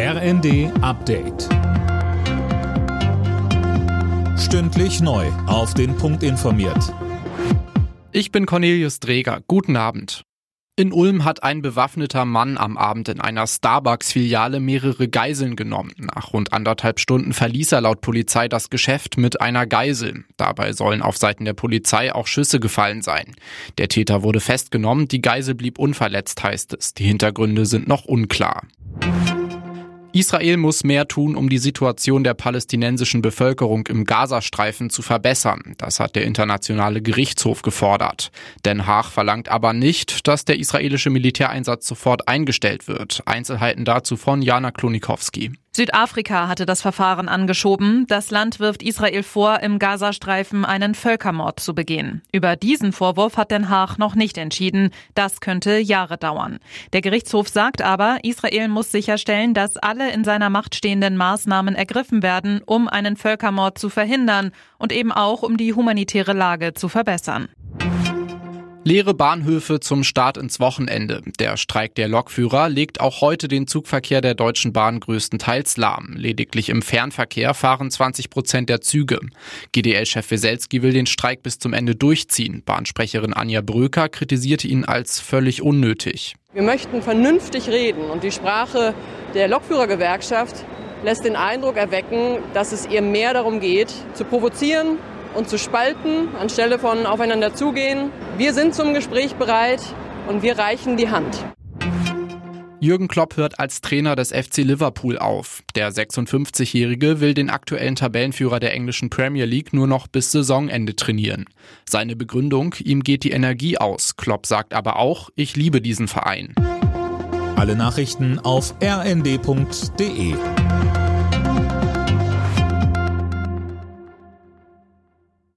RND Update. Stündlich neu. Auf den Punkt informiert. Ich bin Cornelius Dreger. Guten Abend. In Ulm hat ein bewaffneter Mann am Abend in einer Starbucks-Filiale mehrere Geiseln genommen. Nach rund anderthalb Stunden verließ er laut Polizei das Geschäft mit einer Geisel. Dabei sollen auf Seiten der Polizei auch Schüsse gefallen sein. Der Täter wurde festgenommen, die Geisel blieb unverletzt, heißt es. Die Hintergründe sind noch unklar. Israel muss mehr tun, um die Situation der palästinensischen Bevölkerung im Gazastreifen zu verbessern. Das hat der Internationale Gerichtshof gefordert. Den Haag verlangt aber nicht, dass der israelische Militäreinsatz sofort eingestellt wird. Einzelheiten dazu von Jana Klonikowski. Südafrika hatte das Verfahren angeschoben. Das Land wirft Israel vor, im Gazastreifen einen Völkermord zu begehen. Über diesen Vorwurf hat Den Haag noch nicht entschieden. Das könnte Jahre dauern. Der Gerichtshof sagt aber, Israel muss sicherstellen, dass alle in seiner Macht stehenden Maßnahmen ergriffen werden, um einen Völkermord zu verhindern und eben auch um die humanitäre Lage zu verbessern. Leere Bahnhöfe zum Start ins Wochenende. Der Streik der Lokführer legt auch heute den Zugverkehr der Deutschen Bahn größtenteils lahm. Lediglich im Fernverkehr fahren 20 Prozent der Züge. GDL-Chef Weselski will den Streik bis zum Ende durchziehen. Bahnsprecherin Anja Bröker kritisierte ihn als völlig unnötig. Wir möchten vernünftig reden und die Sprache der Lokführergewerkschaft lässt den Eindruck erwecken, dass es ihr mehr darum geht, zu provozieren, und zu spalten, anstelle von aufeinander zugehen. Wir sind zum Gespräch bereit und wir reichen die Hand. Jürgen Klopp hört als Trainer des FC Liverpool auf. Der 56-Jährige will den aktuellen Tabellenführer der englischen Premier League nur noch bis Saisonende trainieren. Seine Begründung, ihm geht die Energie aus. Klopp sagt aber auch, ich liebe diesen Verein. Alle Nachrichten auf rnd.de